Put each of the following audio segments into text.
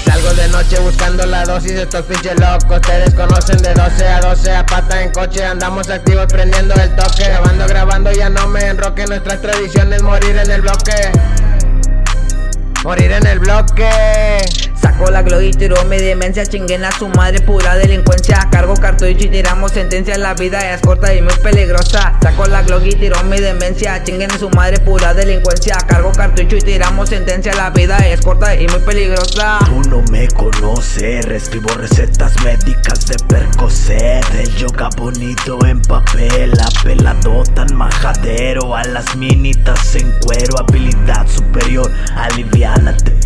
Salgo de noche buscando la dosis, estos pinches locos Te desconocen de 12 a 12 a pata en coche Andamos activos prendiendo el toque Grabando, grabando, ya no me enroque Nuestras tradiciones morir en el bloque. Morir en el bloque Saco la glow y tiro mi demencia, chinguen a su madre, pura delincuencia. Cargo cartucho y tiramos sentencia, la vida es corta y muy peligrosa. Saco la glow y tiro mi demencia, chinguen a su madre, pura delincuencia. Cargo cartucho y tiramos sentencia, la vida es corta y muy peligrosa. Tú no me conoces, escribo recetas médicas de Percocet. El yoga bonito en papel, apelado tan majadero. A las minitas en cuero, habilidad superior, aliviánate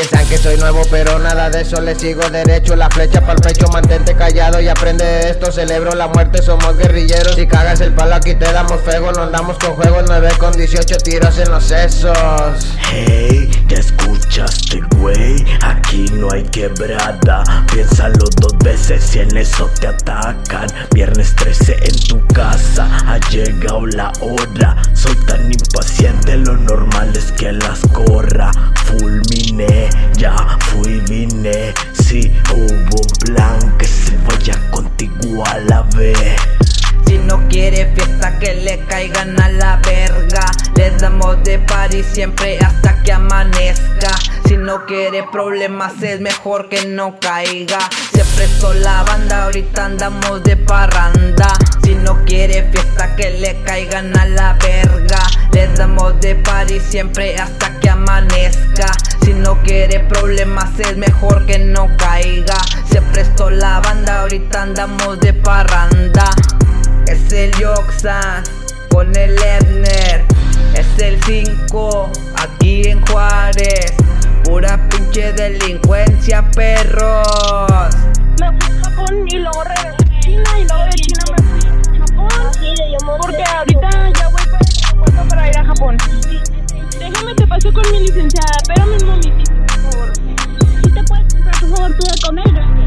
Piensan que soy nuevo pero nada de eso le sigo derecho La flecha pa'l pecho, mantente callado y aprende de esto Celebro la muerte, somos guerrilleros Si cagas el palo aquí te damos fuego No andamos con juegos, 9 con 18 tiros en los sesos. Hey, ya escuchaste güey, aquí no hay quebrada Piénsalo dos veces si en eso te atacan. Viernes 13 en tu casa, ha llegado la hora. Soy tan impaciente, lo normal es que las corra. Fulminé, hubo plan que se vaya contigo a la vez. Si no quiere fiesta que le caigan a la verga. Les damos de party siempre hasta que amanezca. Si no quiere problemas es mejor que no caiga. Se prestó la banda, ahorita andamos de parranda. Si no quiere fiesta que le caigan a la verga Les damos de party siempre hasta que amanezca Si no quiere problemas es mejor que no caiga Se prestó la banda, ahorita andamos de parranda es el Yoxan con el Ebner. Es el 5 aquí en Juárez. Pura pinche delincuencia, perros. Licenciada, pero mi momitito, por favor. Si te puedes comprar, por favor, tú de comer.